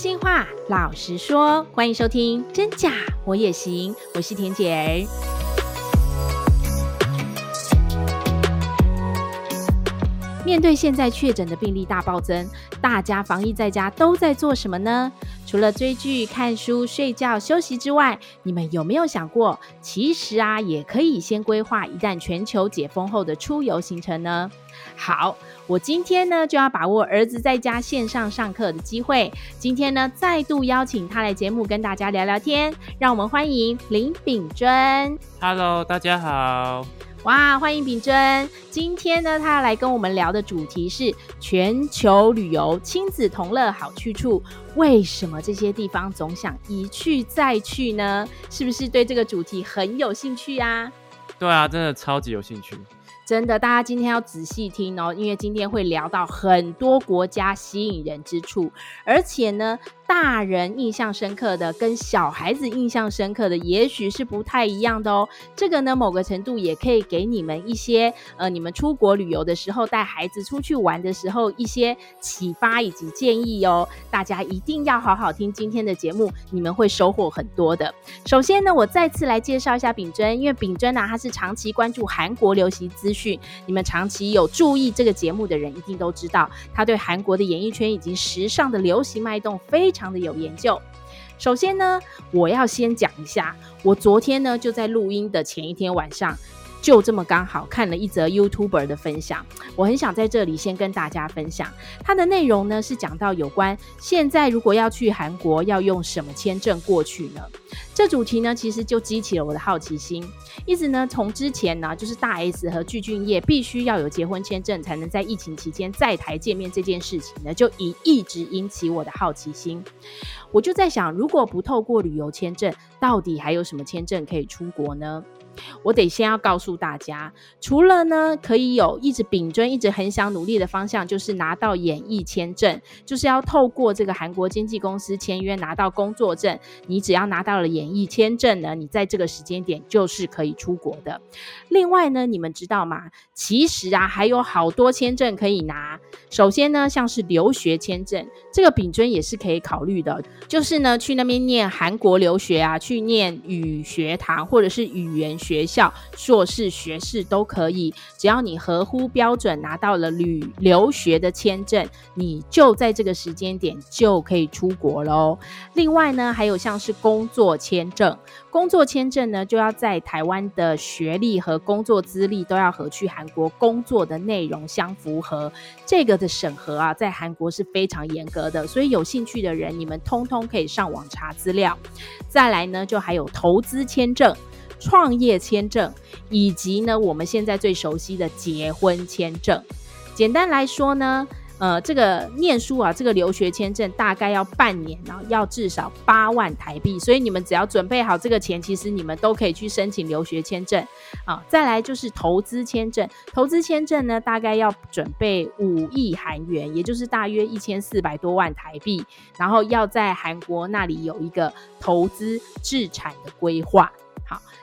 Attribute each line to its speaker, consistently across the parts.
Speaker 1: 心话，老实说，欢迎收听《真假我也行》，我是田姐儿。面对现在确诊的病例大暴增，大家防疫在家都在做什么呢？除了追剧、看书、睡觉、休息之外，你们有没有想过，其实啊，也可以先规划一旦全球解封后的出游行程呢？好，我今天呢就要把握儿子在家线上上课的机会，今天呢再度邀请他来节目跟大家聊聊天，让我们欢迎林秉尊。
Speaker 2: Hello，大家好。
Speaker 1: 哇，欢迎秉真。今天呢，他来跟我们聊的主题是全球旅游，亲子同乐好去处。为什么这些地方总想一去再去呢？是不是对这个主题很有兴趣啊？
Speaker 2: 对啊，真的超级有兴趣。
Speaker 1: 真的，大家今天要仔细听哦，因为今天会聊到很多国家吸引人之处，而且呢，大人印象深刻的跟小孩子印象深刻的，也许是不太一样的哦。这个呢，某个程度也可以给你们一些呃，你们出国旅游的时候，带孩子出去玩的时候一些启发以及建议哦。大家一定要好好听今天的节目，你们会收获很多的。首先呢，我再次来介绍一下秉真，因为秉真呢，他是长期关注韩国流行资讯，你们长期有注意这个节目的人，一定都知道，他对韩国的演艺圈以及时尚的流行脉动非常。的有研究。首先呢，我要先讲一下，我昨天呢就在录音的前一天晚上。就这么刚好看了一则 YouTuber 的分享，我很想在这里先跟大家分享。它的内容呢是讲到有关现在如果要去韩国要用什么签证过去呢？这主题呢其实就激起了我的好奇心。一直呢从之前呢就是大 S 和具俊晔必须要有结婚签证才能在疫情期间在台见面这件事情呢，就一一直引起我的好奇心。我就在想，如果不透过旅游签证，到底还有什么签证可以出国呢？我得先要告诉大家，除了呢，可以有一直秉尊一直很想努力的方向，就是拿到演艺签证，就是要透过这个韩国经纪公司签约拿到工作证。你只要拿到演艺签证呢，你在这个时间点就是可以出国的。另外呢，你们知道吗？其实啊，还有好多签证可以拿。首先呢，像是留学签证，这个秉尊也是可以考虑的，就是呢，去那边念韩国留学啊，去念语学堂或者是语言学校硕士学士都可以，只要你合乎标准拿到了旅留学的签证，你就在这个时间点就可以出国喽。另外呢，还有像是工作签证，工作签证呢就要在台湾的学历和工作资历都要和去韩国工作的内容相符合，这个的审核啊，在韩国是非常严格的，所以有兴趣的人，你们通通可以上网查资料。再来呢，就还有投资签证。创业签证，以及呢，我们现在最熟悉的结婚签证。简单来说呢，呃，这个念书啊，这个留学签证大概要半年，然后要至少八万台币。所以你们只要准备好这个钱，其实你们都可以去申请留学签证啊。再来就是投资签证，投资签证呢，大概要准备五亿韩元，也就是大约一千四百多万台币，然后要在韩国那里有一个投资置产的规划。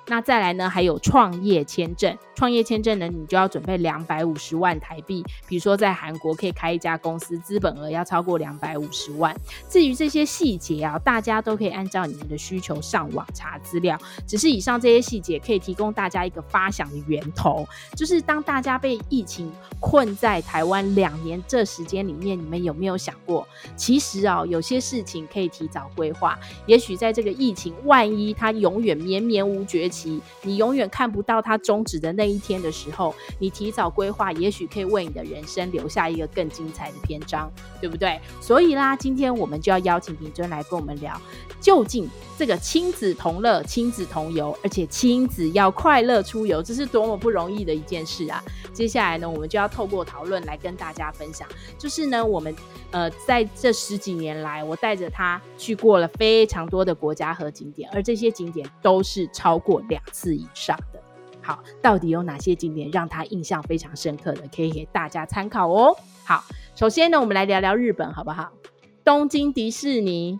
Speaker 1: 那再来呢？还有创业签证，创业签证呢，你就要准备两百五十万台币。比如说在韩国可以开一家公司，资本额要超过两百五十万。至于这些细节啊，大家都可以按照你们的需求上网查资料。只是以上这些细节可以提供大家一个发想的源头，就是当大家被疫情困在台湾两年这时间里面，你们有没有想过，其实啊，有些事情可以提早规划。也许在这个疫情万一它永远绵绵无绝期，你永远看不到它终止的那一天的时候，你提早规划，也许可以为你的人生留下一个更精彩的篇章，对不对？所以啦，今天我们就要邀请平尊来跟我们聊，究竟这个亲子同乐、亲子同游，而且亲子要快乐出游，这是多么不容易的一件事啊！接下来呢，我们就要透过讨论来跟大家分享，就是呢，我们呃在这十几年来，我带着他去过了非常多的国家和景点，而这些景点都是超过两次以上的。好，到底有哪些景点让他印象非常深刻的，可以给大家参考哦。好，首先呢，我们来聊聊日本好不好？东京迪士尼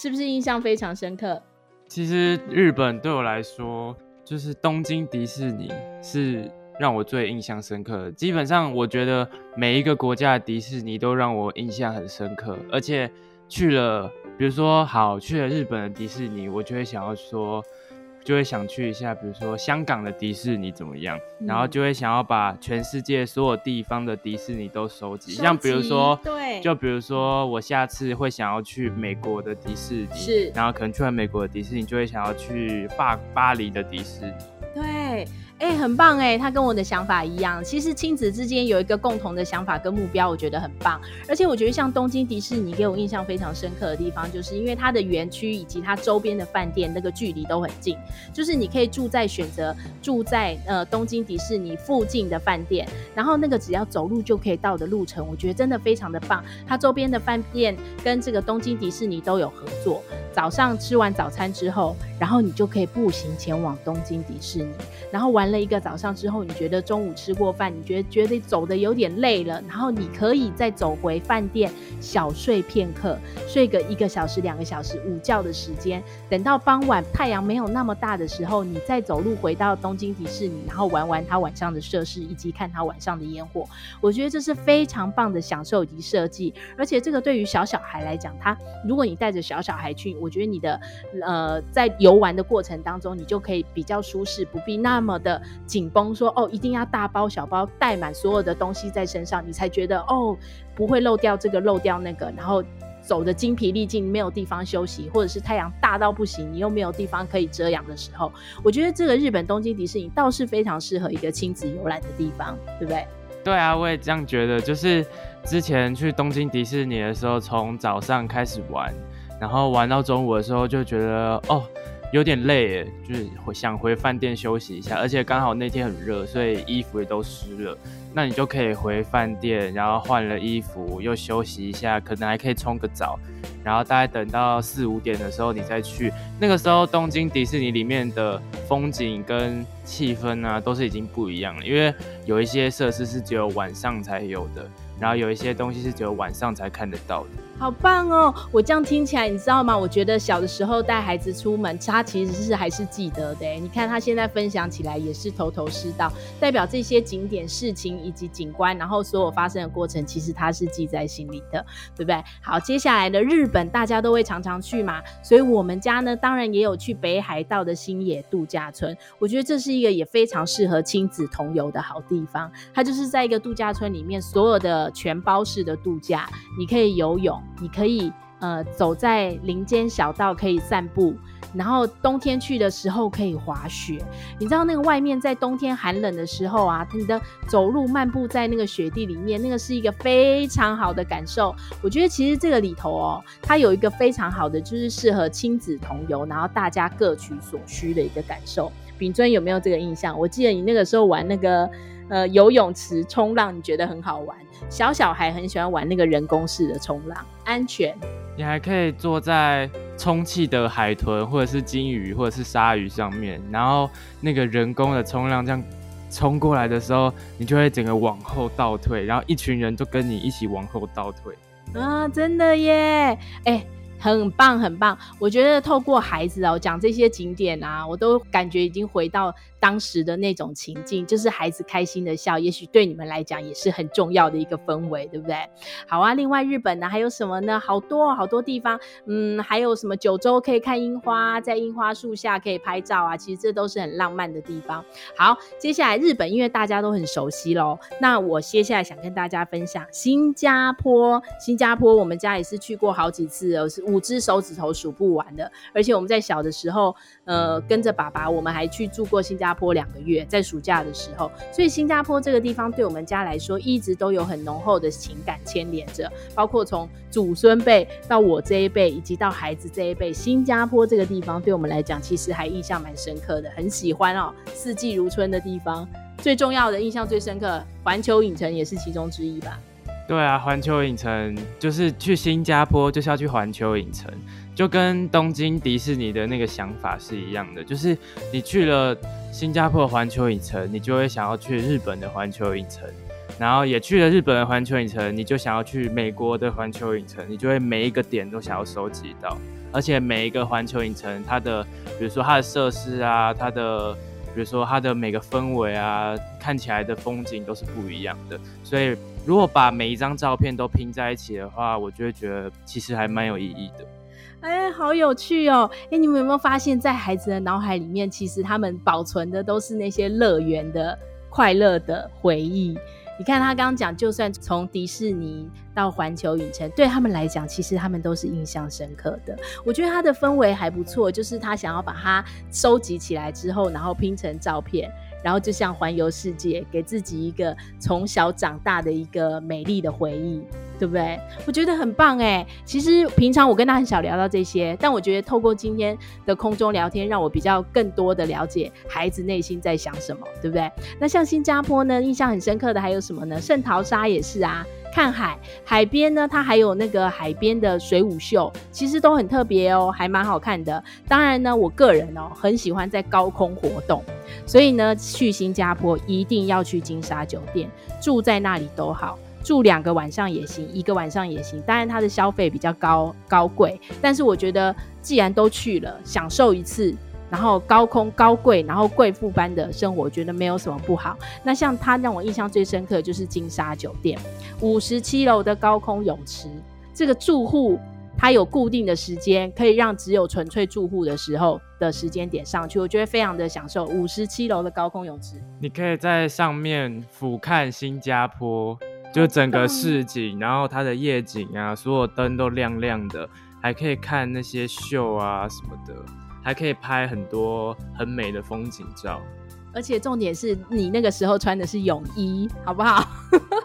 Speaker 1: 是不是印象非常深刻？
Speaker 2: 其实日本对我来说，就是东京迪士尼是让我最印象深刻的。基本上，我觉得每一个国家的迪士尼都让我印象很深刻，而且去了比如说好去了日本的迪士尼，我就会想要说。就会想去一下，比如说香港的迪士尼怎么样，嗯、然后就会想要把全世界所有地方的迪士尼都收集，收集像比如说，
Speaker 1: 对，
Speaker 2: 就比如说我下次会想要去美国的迪士尼，
Speaker 1: 是，
Speaker 2: 然后可能去完美国的迪士尼，就会想要去巴巴黎的迪士尼，
Speaker 1: 对。哎、很棒哎、他跟我的想法一样。其实亲子之间有一个共同的想法跟目标，我觉得很棒。而且我觉得像东京迪士尼给我印象非常深刻的地方，就是因为它的园区以及它周边的饭店那个距离都很近，就是你可以住在选择住在呃东京迪士尼附近的饭店，然后那个只要走路就可以到的路程，我觉得真的非常的棒。它周边的饭店跟这个东京迪士尼都有合作。早上吃完早餐之后，然后你就可以步行前往东京迪士尼，然后玩了一个早上之后，你觉得中午吃过饭，你觉得觉得走的有点累了，然后你可以再走回饭店小睡片刻，睡个一个小时、两个小时午觉的时间，等到傍晚太阳没有那么大的时候，你再走路回到东京迪士尼，然后玩玩它晚上的设施以及看它晚上的烟火。我觉得这是非常棒的享受以及设计，而且这个对于小小孩来讲，他如果你带着小小孩去，我。觉得你的呃，在游游玩的过程当中，你就可以比较舒适，不必那么的紧绷，说哦，一定要大包小包带满所有的东西在身上，你才觉得哦，不会漏掉这个漏掉那个，然后走的精疲力尽，没有地方休息，或者是太阳大到不行，你又没有地方可以遮阳的时候，我觉得这个日本东京迪士尼倒是非常适合一个亲子游览的地方，对不对？
Speaker 2: 对啊，我也这样觉得，就是之前去东京迪士尼的时候，从早上开始玩。然后玩到中午的时候，就觉得哦，有点累，就是想回饭店休息一下。而且刚好那天很热，所以衣服也都湿了。那你就可以回饭店，然后换了衣服，又休息一下，可能还可以冲个澡。然后大概等到四五点的时候，你再去。那个时候，东京迪士尼里面的风景跟气氛啊，都是已经不一样了，因为有一些设施是只有晚上才有的，然后有一些东西是只有晚上才看得到的。
Speaker 1: 好棒哦！我这样听起来，你知道吗？我觉得小的时候带孩子出门，他其实是还是记得的。你看他现在分享起来也是头头是道，代表这些景点、事情以及景观，然后所有发生的过程，其实他是记在心里的，对不对？好，接下来的日本大家都会常常去嘛，所以我们家呢，当然也有去北海道的星野度假村。我觉得这是一个也非常适合亲子同游的好地方。它就是在一个度假村里面，所有的全包式的度假，你可以游泳。你可以呃走在林间小道，可以散步，然后冬天去的时候可以滑雪。你知道那个外面在冬天寒冷的时候啊，你的走路漫步在那个雪地里面，那个是一个非常好的感受。我觉得其实这个里头哦，它有一个非常好的，就是适合亲子同游，然后大家各取所需的一个感受。秉尊有没有这个印象？我记得你那个时候玩那个。呃，游泳池冲浪你觉得很好玩，小小孩很喜欢玩那个人工式的冲浪，安全。
Speaker 2: 你还可以坐在充气的海豚或者是鲸鱼或者是鲨鱼上面，然后那个人工的冲浪这样冲过来的时候，你就会整个往后倒退，然后一群人都跟你一起往后倒退。
Speaker 1: 啊，真的耶！哎、欸。很棒，很棒！我觉得透过孩子哦讲这些景点啊，我都感觉已经回到当时的那种情境，就是孩子开心的笑，也许对你们来讲也是很重要的一个氛围，对不对？好啊，另外日本呢还有什么呢？好多好多地方，嗯，还有什么九州可以看樱花，在樱花树下可以拍照啊，其实这都是很浪漫的地方。好，接下来日本因为大家都很熟悉喽，那我接下来想跟大家分享新加坡。新加坡我们家也是去过好几次，是。五只手指头数不完的，而且我们在小的时候，呃，跟着爸爸，我们还去住过新加坡两个月，在暑假的时候。所以新加坡这个地方对我们家来说，一直都有很浓厚的情感牵连着。包括从祖孙辈到我这一辈，以及到孩子这一辈，新加坡这个地方对我们来讲，其实还印象蛮深刻的，很喜欢哦，四季如春的地方。最重要的印象最深刻，环球影城也是其中之一吧。
Speaker 2: 对啊，环球影城就是去新加坡就是要去环球影城，就跟东京迪士尼的那个想法是一样的。就是你去了新加坡环球影城，你就会想要去日本的环球影城，然后也去了日本的环球影城，你就想要去美国的环球影城，你就会每一个点都想要收集到。而且每一个环球影城，它的比如说它的设施啊，它的比如说它的每个氛围啊，看起来的风景都是不一样的，所以。如果把每一张照片都拼在一起的话，我就会觉得其实还蛮有意义的。
Speaker 1: 哎，好有趣哦！哎，你们有没有发现，在孩子的脑海里面，其实他们保存的都是那些乐园的快乐的回忆。你看他刚刚讲，就算从迪士尼到环球影城，对他们来讲，其实他们都是印象深刻的。我觉得他的氛围还不错，就是他想要把它收集起来之后，然后拼成照片。然后就像环游世界，给自己一个从小长大的一个美丽的回忆，对不对？我觉得很棒哎。其实平常我跟他很少聊到这些，但我觉得透过今天的空中聊天，让我比较更多的了解孩子内心在想什么，对不对？那像新加坡呢，印象很深刻的还有什么呢？圣淘沙也是啊。看海，海边呢，它还有那个海边的水舞秀，其实都很特别哦，还蛮好看的。当然呢，我个人哦很喜欢在高空活动，所以呢，去新加坡一定要去金沙酒店，住在那里都好，住两个晚上也行，一个晚上也行。当然它的消费比较高高贵，但是我觉得既然都去了，享受一次。然后高空高贵，然后贵妇般的生活，觉得没有什么不好。那像他让我印象最深刻的就是金沙酒店，五十七楼的高空泳池，这个住户他有固定的时间，可以让只有纯粹住户的时候的时间点上去，我觉得非常的享受。五十七楼的高空泳池，
Speaker 2: 你可以在上面俯瞰新加坡，就整个市景，然后它的夜景啊，所有灯都亮亮的，还可以看那些秀啊什么的。还可以拍很多很美的风景照，
Speaker 1: 而且重点是你那个时候穿的是泳衣，好不好？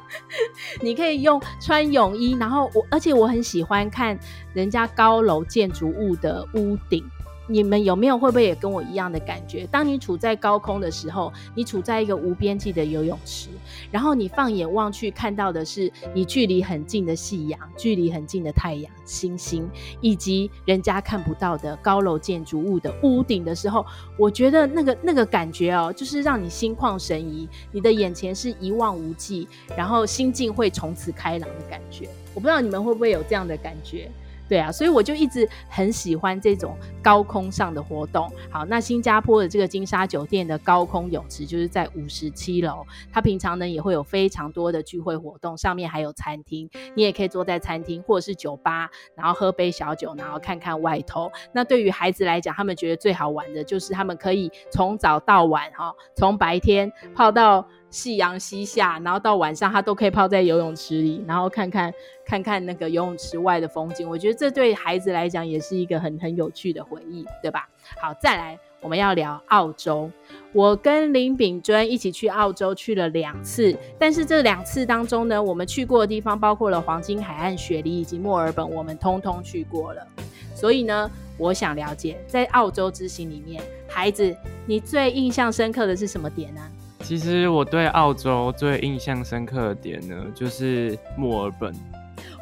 Speaker 1: 你可以用穿泳衣，然后我，而且我很喜欢看人家高楼建筑物的屋顶。你们有没有会不会也跟我一样的感觉？当你处在高空的时候，你处在一个无边际的游泳池，然后你放眼望去看到的是你距离很近的夕阳，距离很近的太阳、星星，以及人家看不到的高楼建筑物的屋顶的时候，我觉得那个那个感觉哦，就是让你心旷神怡，你的眼前是一望无际，然后心境会从此开朗的感觉。我不知道你们会不会有这样的感觉？对啊，所以我就一直很喜欢这种高空上的活动。好，那新加坡的这个金沙酒店的高空泳池就是在五十七楼，它平常呢也会有非常多的聚会活动，上面还有餐厅，你也可以坐在餐厅或者是酒吧，然后喝杯小酒，然后看看外头。那对于孩子来讲，他们觉得最好玩的就是他们可以从早到晚，哈，从白天泡到。夕阳西下，然后到晚上，他都可以泡在游泳池里，然后看看看看那个游泳池外的风景。我觉得这对孩子来讲也是一个很很有趣的回忆，对吧？好，再来我们要聊澳洲。我跟林炳尊一起去澳洲去了两次，但是这两次当中呢，我们去过的地方包括了黄金海岸、雪梨以及墨尔本，我们通通去过了。所以呢，我想了解在澳洲之行里面，孩子你最印象深刻的是什么点呢？
Speaker 2: 其实我对澳洲最印象深刻的点呢，就是墨尔本。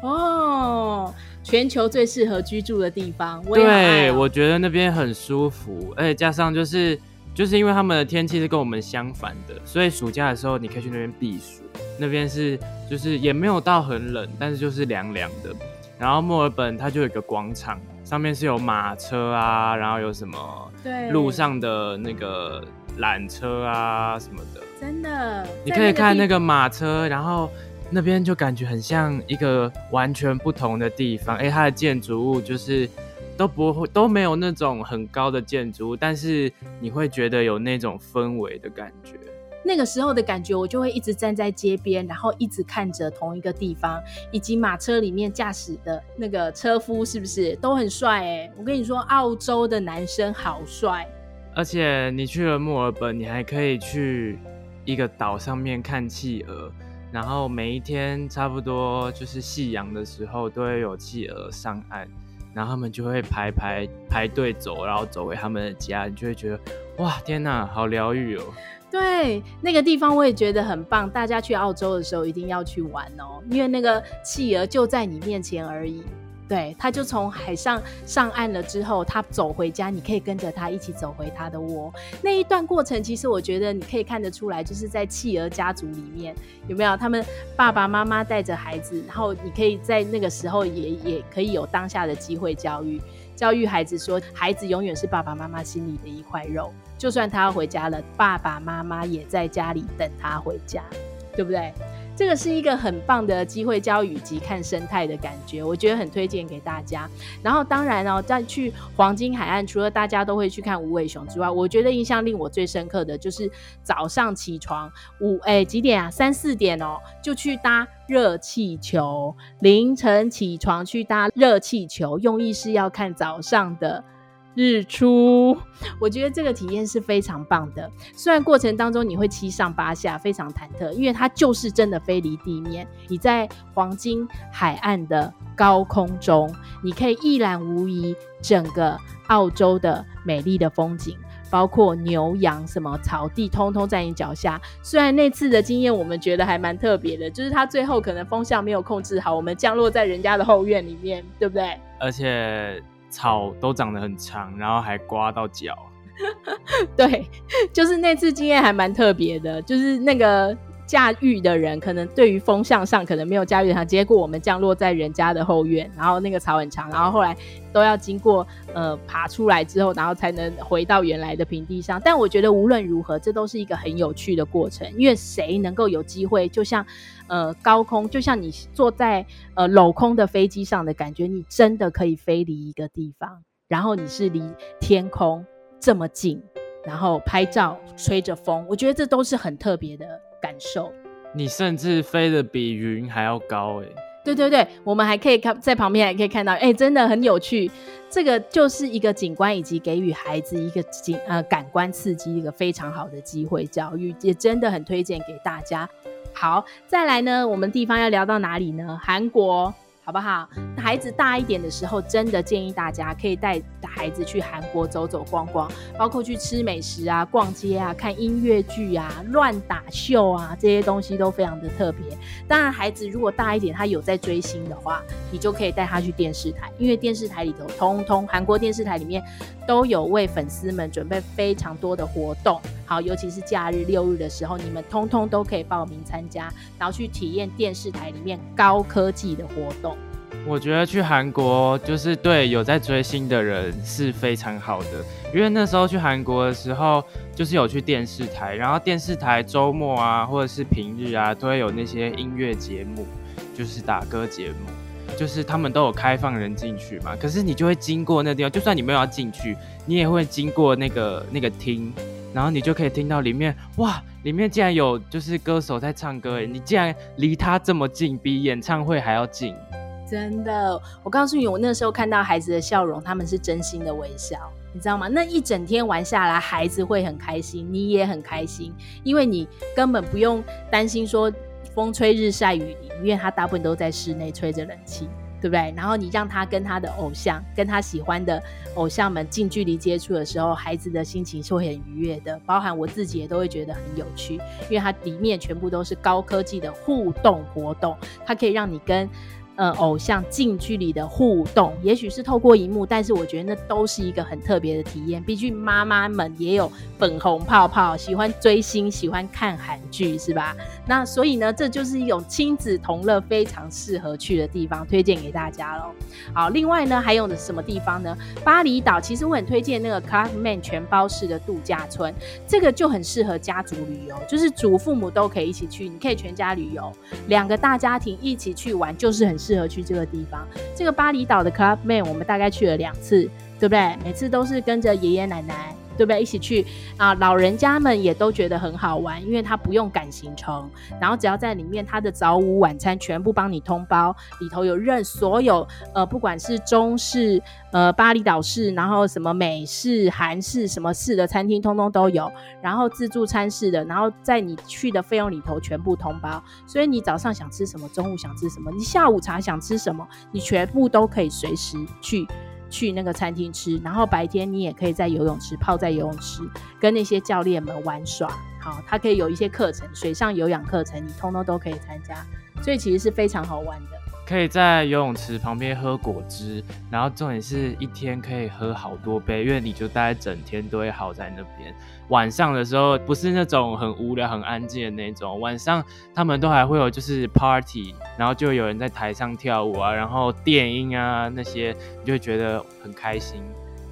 Speaker 1: 哦，全球最适合居住的地方。我
Speaker 2: 对，我觉得那边很舒服，而且加上就是就是因为他们的天气是跟我们相反的，所以暑假的时候你可以去那边避暑。那边是就是也没有到很冷，但是就是凉凉的。然后墨尔本它就有一个广场，上面是有马车啊，然后有什么对路上的那个。缆车啊什么的，
Speaker 1: 真的，
Speaker 2: 你可以看那个马车，然后那边就感觉很像一个完全不同的地方。哎，它的建筑物就是都不会都没有那种很高的建筑物，但是你会觉得有那种氛围的感觉。
Speaker 1: 那个时候的感觉，我就会一直站在街边，然后一直看着同一个地方，以及马车里面驾驶的那个车夫是不是都很帅？哎，我跟你说，澳洲的男生好帅。
Speaker 2: 而且你去了墨尔本，你还可以去一个岛上面看企鹅，然后每一天差不多就是夕阳的时候，都会有企鹅上岸，然后他们就会排排排队走，然后走回他们的家，你就会觉得哇，天哪，好疗愈哦！
Speaker 1: 对，那个地方我也觉得很棒，大家去澳洲的时候一定要去玩哦，因为那个企鹅就在你面前而已。对，他就从海上上岸了之后，他走回家，你可以跟着他一起走回他的窝。那一段过程，其实我觉得你可以看得出来，就是在企鹅家族里面有没有他们爸爸妈妈带着孩子，然后你可以在那个时候也也可以有当下的机会教育教育孩子说，孩子永远是爸爸妈妈心里的一块肉，就算他要回家了，爸爸妈妈也在家里等他回家，对不对？这个是一个很棒的机会教雨及看生态的感觉，我觉得很推荐给大家。然后当然哦，在去黄金海岸，除了大家都会去看无尾熊之外，我觉得印象令我最深刻的就是早上起床五哎几点啊？三四点哦，就去搭热气球，凌晨起床去搭热气球，用意是要看早上的。日出，我觉得这个体验是非常棒的。虽然过程当中你会七上八下，非常忐忑，因为它就是真的飞离地面。你在黄金海岸的高空中，你可以一览无遗整个澳洲的美丽的风景，包括牛羊什么草地，通通在你脚下。虽然那次的经验我们觉得还蛮特别的，就是它最后可能风向没有控制好，我们降落在人家的后院里面，对不对？
Speaker 2: 而且。草都长得很长，然后还刮到脚。
Speaker 1: 对，就是那次经验还蛮特别的，就是那个。驾驭的人可能对于风向上可能没有驾驭它，结果我们降落在人家的后院，然后那个草很长，然后后来都要经过呃爬出来之后，然后才能回到原来的平地上。但我觉得无论如何，这都是一个很有趣的过程，因为谁能够有机会，就像呃高空，就像你坐在呃镂空的飞机上的感觉，你真的可以飞离一个地方，然后你是离天空这么近，然后拍照吹着风，我觉得这都是很特别的。感受，
Speaker 2: 你甚至飞得比云还要高哎！
Speaker 1: 对对对，我们还可以看在旁边还可以看到，哎，真的很有趣。这个就是一个景观以及给予孩子一个景呃感官刺激，一个非常好的机会教育，也真的很推荐给大家。好，再来呢，我们地方要聊到哪里呢？韩国。好不好？孩子大一点的时候，真的建议大家可以带孩子去韩国走走逛逛，包括去吃美食啊、逛街啊、看音乐剧啊、乱打秀啊，这些东西都非常的特别。当然，孩子如果大一点，他有在追星的话，你就可以带他去电视台，因为电视台里头通通韩国电视台里面都有为粉丝们准备非常多的活动。好，尤其是假日六日的时候，你们通通都可以报名参加，然后去体验电视台里面高科技的活动。
Speaker 2: 我觉得去韩国就是对有在追星的人是非常好的，因为那时候去韩国的时候，就是有去电视台，然后电视台周末啊或者是平日啊，都会有那些音乐节目，就是打歌节目，就是他们都有开放人进去嘛。可是你就会经过那地方，就算你没有要进去，你也会经过那个那个厅，然后你就可以听到里面，哇，里面竟然有就是歌手在唱歌，哎，你竟然离他这么近，比演唱会还要近。
Speaker 1: 真的，我告诉你，我那时候看到孩子的笑容，他们是真心的微笑，你知道吗？那一整天玩下来，孩子会很开心，你也很开心，因为你根本不用担心说风吹日晒雨淋，因为他大部分都在室内吹着冷气，对不对？然后你让他跟他的偶像，跟他喜欢的偶像们近距离接触的时候，孩子的心情是会很愉悦的，包含我自己也都会觉得很有趣，因为它里面全部都是高科技的互动活动，它可以让你跟。呃，偶像近距离的互动，也许是透过荧幕，但是我觉得那都是一个很特别的体验。毕竟妈妈们也有粉红泡泡，喜欢追星，喜欢看韩剧，是吧？那所以呢，这就是一种亲子同乐非常适合去的地方，推荐给大家喽。好，另外呢，还有什么地方呢？巴厘岛，其实我很推荐那个 Clubman 全包式的度假村，这个就很适合家族旅游，就是祖父母都可以一起去，你可以全家旅游，两个大家庭一起去玩，就是很。适合去这个地方，这个巴厘岛的 Clubman 我们大概去了两次，对不对？每次都是跟着爷爷奶奶，对不对？一起去啊，老人家们也都觉得很好玩，因为他不用赶行程，然后只要在里面，他的早午晚餐全部帮你通包，里头有任所有呃，不管是中式、呃巴厘岛式，然后什么美式、韩式什么式的餐厅，通通都有，然后自助餐式的，然后在你去的费用里头全部通包，所以你早上想吃什么，中午想吃什么，你下午茶想吃什么，你全部都可以随时去。去那个餐厅吃，然后白天你也可以在游泳池泡在游泳池，跟那些教练们玩耍。好，他可以有一些课程，水上有氧课程，你通通都可以参加，所以其实是非常好玩的。
Speaker 2: 可以在游泳池旁边喝果汁，然后重点是一天可以喝好多杯，因为你就待整天都会好在那边。晚上的时候不是那种很无聊、很安静的那种，晚上他们都还会有就是 party，然后就有人在台上跳舞啊，然后电音啊那些，你就会觉得很开心。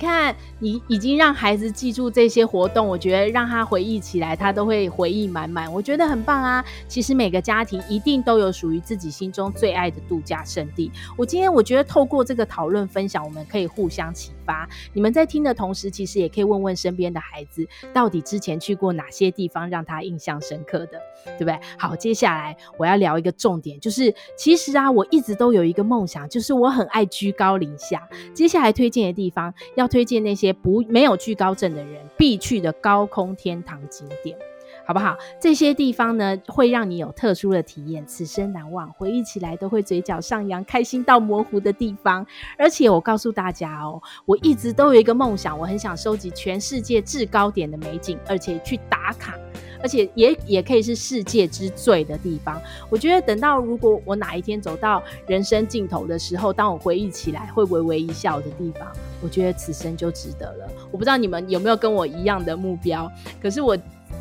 Speaker 1: 看，你已经让孩子记住这些活动，我觉得让他回忆起来，他都会回忆满满。我觉得很棒啊！其实每个家庭一定都有属于自己心中最爱的度假胜地。我今天我觉得透过这个讨论分享，我们可以互相启发。你们在听的同时，其实也可以问问身边的孩子，到底之前去过哪些地方让他印象深刻的，对不对？好，接下来我要聊一个重点，就是其实啊，我一直都有一个梦想，就是我很爱居高临下。接下来推荐的地方要。推荐那些不没有惧高症的人必去的高空天堂景点，好不好？这些地方呢，会让你有特殊的体验，此生难忘，回忆起来都会嘴角上扬，开心到模糊的地方。而且我告诉大家哦，我一直都有一个梦想，我很想收集全世界制高点的美景，而且去打卡。而且也也可以是世界之最的地方。我觉得等到如果我哪一天走到人生尽头的时候，当我回忆起来会微微一笑的地方，我觉得此生就值得了。我不知道你们有没有跟我一样的目标，可是我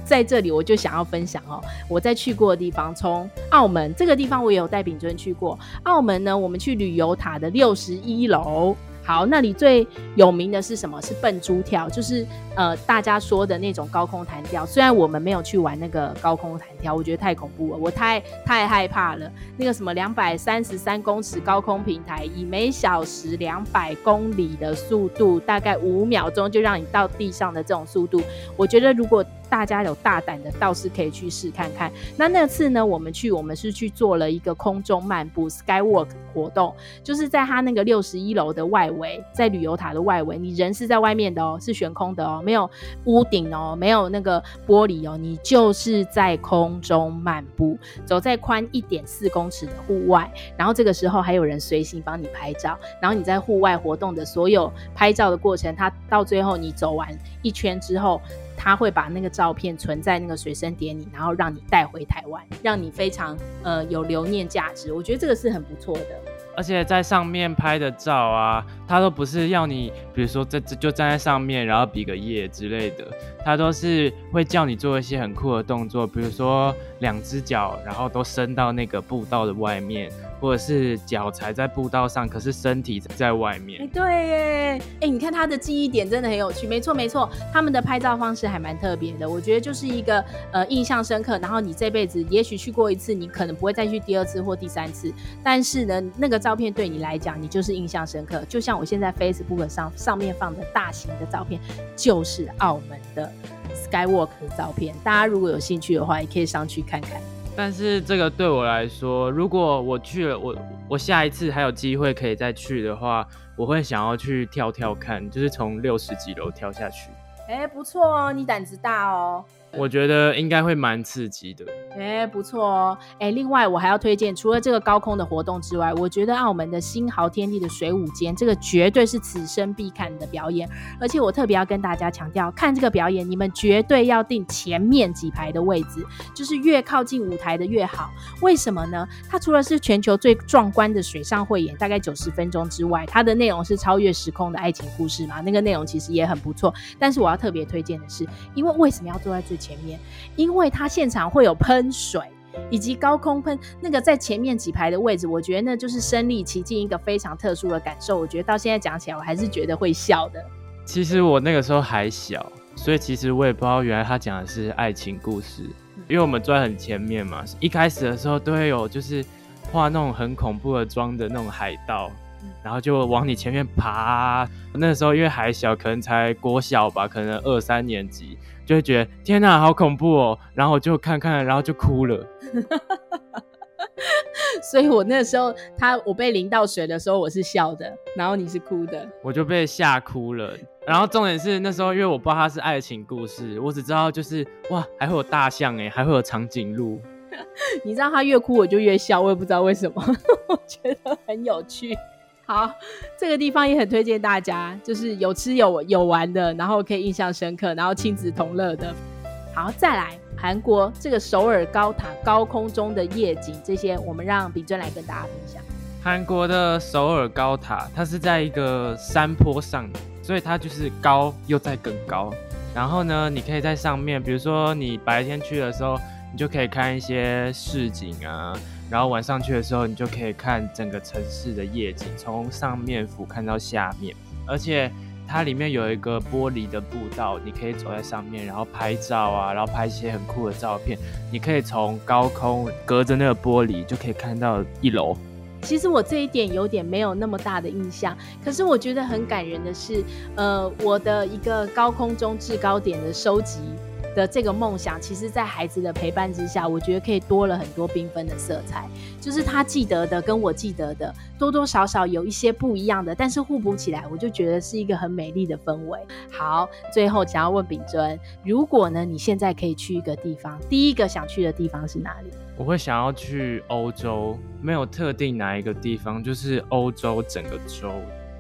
Speaker 1: 在这里我就想要分享哦，我在去过的地方，从澳门这个地方我也有带秉尊去过。澳门呢，我们去旅游塔的六十一楼。好，那里最有名的是什么？是笨猪跳，就是呃大家说的那种高空弹跳。虽然我们没有去玩那个高空弹跳，我觉得太恐怖了，我太太害怕了。那个什么两百三十三公尺高空平台，以每小时两百公里的速度，大概五秒钟就让你到地上的这种速度，我觉得如果大家有大胆的，倒是可以去试看看。那那次呢，我们去，我们是去做了一个空中漫步 （skywalk） 活动，就是在它那个六十一楼的外围，在旅游塔的外围，你人是在外面的哦，是悬空的哦，没有屋顶哦，没有那个玻璃哦，你就是在空空中漫步，走在宽一点四公尺的户外，然后这个时候还有人随行帮你拍照，然后你在户外活动的所有拍照的过程，他到最后你走完一圈之后。他会把那个照片存在那个随身碟里，然后让你带回台湾，让你非常呃有留念价值。我觉得这个是很不错的。
Speaker 2: 而且在上面拍的照啊，他都不是要你，比如说这这就站在上面，然后比个耶之类的，他都是会叫你做一些很酷的动作，比如说两只脚，然后都伸到那个步道的外面。或者是脚踩在步道上，可是身体在外面。哎、对耶，哎、
Speaker 1: 你看他的记忆点真的很有趣。没错，没错，他们的拍照方式还蛮特别的。我觉得就是一个呃印象深刻，然后你这辈子也许去过一次，你可能不会再去第二次或第三次。但是呢，那个照片对你来讲，你就是印象深刻。就像我现在 Facebook 上上面放的大型的照片，就是澳门的 Skywalk 的照片。大家如果有兴趣的话，也可以上去看看。
Speaker 2: 但是这个对我来说，如果我去了，我我下一次还有机会可以再去的话，我会想要去跳跳看，就是从六十几楼跳下去。
Speaker 1: 哎，不错哦，你胆子大哦。
Speaker 2: 我觉得应该会蛮刺激的。
Speaker 1: 哎，不错哦。哎，另外我还要推荐，除了这个高空的活动之外，我觉得澳门的新豪天地的水舞间，这个绝对是此生必看的表演。而且我特别要跟大家强调，看这个表演，你们绝对要订前面几排的位置，就是越靠近舞台的越好。为什么呢？它除了是全球最壮观的水上汇演，大概九十分钟之外，它的内容是超越时空的爱情故事嘛，那个内容其实也很不错。但是我要特别推荐的是，因为为什么要坐在最前面？因为它现场会有喷水，以及高空喷那个在前面几排的位置，我觉得那就是身历其境一个非常特殊的感受。我觉得到现在讲起来，我还是觉得会笑的。
Speaker 2: 其实我那个时候还小，所以其实我也不知道原来他讲的是爱情故事。因为我们坐在很前面嘛，一开始的时候都会有就是画那种很恐怖的妆的那种海盗，然后就往你前面爬。那个时候因为还小，可能才国小吧，可能二三年级。就会觉得天哪，好恐怖哦！然后我就看看，然后就哭了。
Speaker 1: 所以我那时候他我被淋到水的时候，我是笑的，然后你是哭的。
Speaker 2: 我就被吓哭了。然后重点是那时候，因为我不知道它是爱情故事，我只知道就是哇，还会有大象哎，还会有长颈鹿。
Speaker 1: 你知道他越哭我就越笑，我也不知道为什么，我觉得很有趣。好，这个地方也很推荐大家，就是有吃有有玩的，然后可以印象深刻，然后亲子同乐的。好，再来韩国这个首尔高塔高空中的夜景，这些我们让秉尊来跟大家分享。
Speaker 2: 韩国的首尔高塔，它是在一个山坡上，所以它就是高又再更高。然后呢，你可以在上面，比如说你白天去的时候，你就可以看一些市景啊。然后晚上去的时候，你就可以看整个城市的夜景，从上面俯瞰到下面。而且它里面有一个玻璃的步道，你可以走在上面，然后拍照啊，然后拍一些很酷的照片。你可以从高空隔着那个玻璃就可以看到一楼。
Speaker 1: 其实我这一点有点没有那么大的印象，可是我觉得很感人的是，呃，我的一个高空中制高点的收集的这个梦想，其实，在孩子的陪伴之下，我觉得可以多了很多缤纷的色彩。就是他记得的跟我记得的，多多少少有一些不一样的，但是互补起来，我就觉得是一个很美丽的氛围。好，最后想要问秉尊，如果呢，你现在可以去一个地方，第一个想去的地方是哪里？
Speaker 2: 我会想要去欧洲，没有特定哪一个地方，就是欧洲整个洲，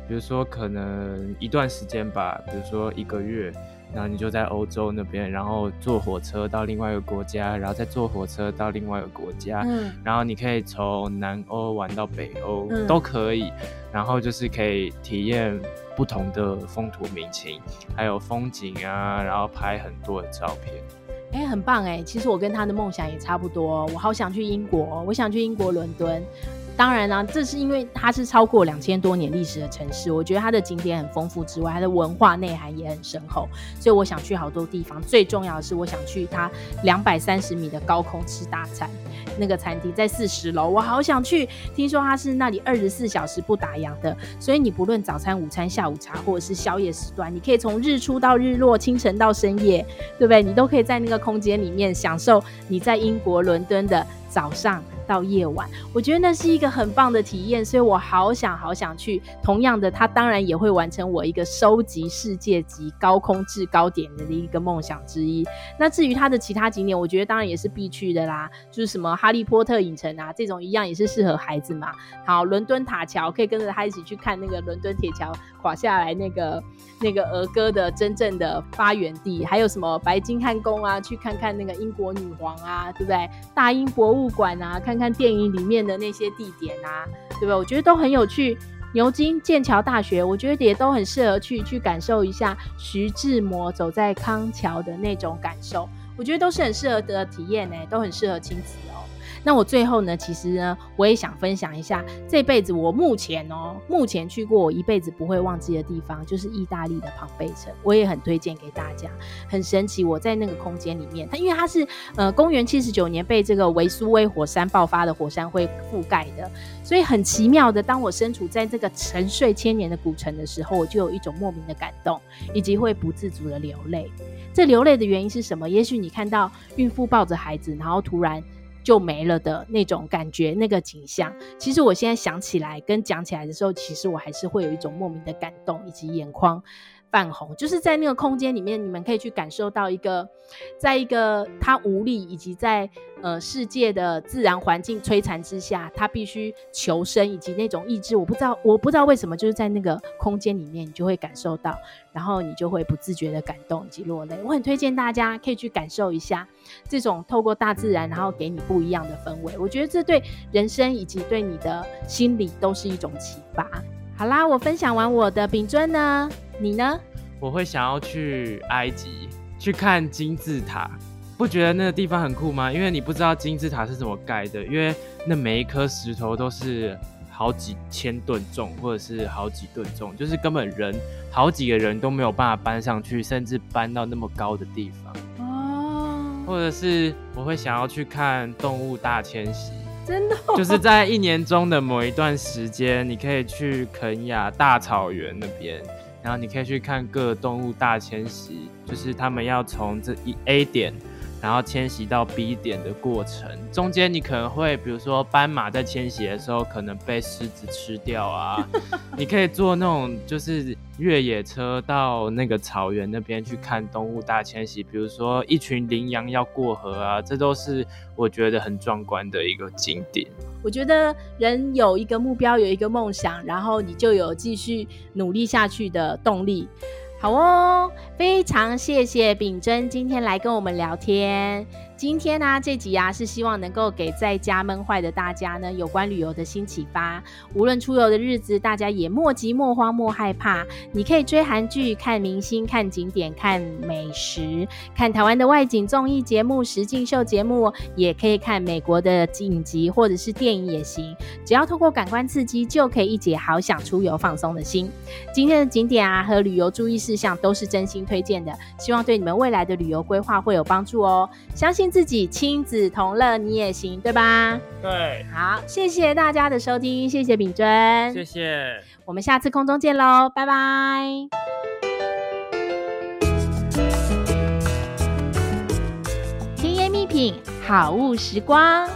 Speaker 2: 比如说可能一段时间吧，比如说一个月。然后你就在欧洲那边，然后坐火车到另外一个国家，然后再坐火车到另外一个国家，嗯，然后你可以从南欧玩到北欧，嗯，都可以，然后就是可以体验不同的风土民情，还有风景啊，然后拍很多的照片。
Speaker 1: 哎，很棒哎！其实我跟他的梦想也差不多，我好想去英国，我想去英国伦敦。当然啦、这是因为它是超过两千多年历史的城市，我觉得它的景点很丰富之外，它的文化内涵也很深厚，所以我想去好多地方。最重要的是，我想去它两百三十米的高空吃大餐，那个餐厅在四十楼，我好想去。听说它是那里二十四小时不打烊的，所以你不论早餐、午餐、下午茶或者是宵夜时段，你可以从日出到日落，清晨到深夜，对不对？你都可以在那个空间里面享受你在英国伦敦的早上。到夜晚，我觉得那是一个很棒的体验，所以我好想好想去。同样的，它当然也会完成我一个收集世界级高空制高点的一个梦想之一。那至于它的其他景点，我觉得当然也是必去的啦，就是什么哈利波特影城啊，这种一样也是适合孩子嘛。好，伦敦塔桥可以跟着他一起去看那个伦敦铁桥垮下来那个那个儿歌的真正的发源地，还有什么白金汉宫啊，去看看那个英国女皇啊，对不对？大英博物馆啊，看。看电影里面的那些地点啊，对吧？我觉得都很有趣。牛津、剑桥大学，我觉得也都很适合去去感受一下徐志摩走在康桥的那种感受。我觉得都是很适合的体验呢，都很适合亲子。那我最后呢，其实呢，我也想分享一下这辈子我目前哦，目前去过我一辈子不会忘记的地方，就是意大利的庞贝城，我也很推荐给大家。很神奇，我在那个空间里面，它因为它是呃公元七十九年被这个维苏威火山爆发的火山灰覆盖的，所以很奇妙的，当我身处在这个沉睡千年的古城的时候，我就有一种莫名的感动，以及会不自主的流泪。这流泪的原因是什么？也许你看到孕妇抱着孩子，然后突然。就没了的那种感觉，那个景象。其实我现在想起来跟讲起来的时候，其实我还是会有一种莫名的感动，以及眼眶泛红。就是在那个空间里面，你们可以去感受到一个，在一个他无力，以及在呃世界的自然环境摧残之下，他必须求生，以及那种意志。我不知道，我不知道为什么，就是在那个空间里面，你就会感受到，然后你就会不自觉的感动以及落泪。我很推荐大家可以去感受一下。这种透过大自然，然后给你不一样的氛围，我觉得这对人生以及对你的心理都是一种启发。好啦，我分享完我的秉尊呢，你呢？
Speaker 2: 我会想要去埃及去看金字塔，不觉得那个地方很酷吗？因为你不知道金字塔是怎么盖的，因为那每一颗石头都是好几千吨重，或者是好几吨重，就是根本人好几个人都没有办法搬上去，甚至搬到那么高的地方。哦或者是我会想要去看动物大迁徙，
Speaker 1: 真的，哦，
Speaker 2: 就是在一年中的某一段时间，你可以去肯亚大草原那边，然后你可以去看各动物大迁徙，就是他们要从这一 A 点。然后迁徙到 B 点的过程，中间你可能会，比如说斑马在迁徙的时候，可能被狮子吃掉啊。你可以坐那种就是越野车到那个草原那边去看动物大迁徙，比如说一群羚羊要过河啊，这都是我觉得很壮观的一个景点。
Speaker 1: 我觉得人有一个目标，有一个梦想，然后你就有继续努力下去的动力。好哦，非常谢谢秉真今天来跟我们聊天。今天呢、这集啊是希望能够给在家闷坏的大家呢，有关旅游的新启发。无论出游的日子，大家也莫急莫慌莫害怕。你可以追韩剧、看明星、看景点、看美食、看台湾的外景综艺节目、实境秀节目，也可以看美国的影集或者是电影也行。只要透过感官刺激，就可以一解好想出游放松的心。今天的景点啊和旅游注意事项都是真心推荐的，希望对你们未来的旅游规划会有帮助哦。相信自己亲子同乐，你也行，对吧？
Speaker 2: 对，
Speaker 1: 好，谢谢大家的收听，谢谢秉尊，
Speaker 2: 谢谢，
Speaker 1: 我们下次空中见喽，拜拜。甜言蜜品，好物时光。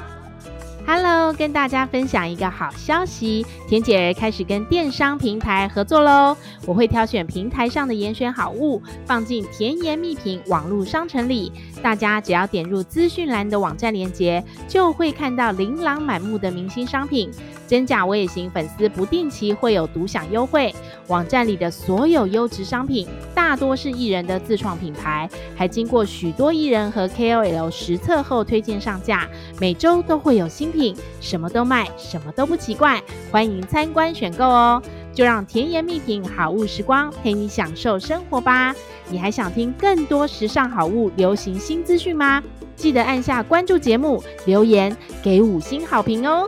Speaker 1: Hello，跟大家分享一个好消息，甜姐儿开始跟电商平台合作喽。我会挑选平台上的严选好物，放进甜言蜜品网络商城里。大家只要点入资讯栏的网站链接，就会看到琳琅满目的明星商品。真假我也行，粉丝不定期会有独享优惠。网站里的所有优质商品，大多是艺人的自创品牌，还经过许多艺人和 KOL 实测后推荐上架。每周都会有新品，什么都卖，什么都不奇怪。欢迎参观选购哦！就让甜言蜜品好物时光陪你享受生活吧。你还想听更多时尚好物、流行新资讯吗？记得按下关注节目，留言给五星好评哦！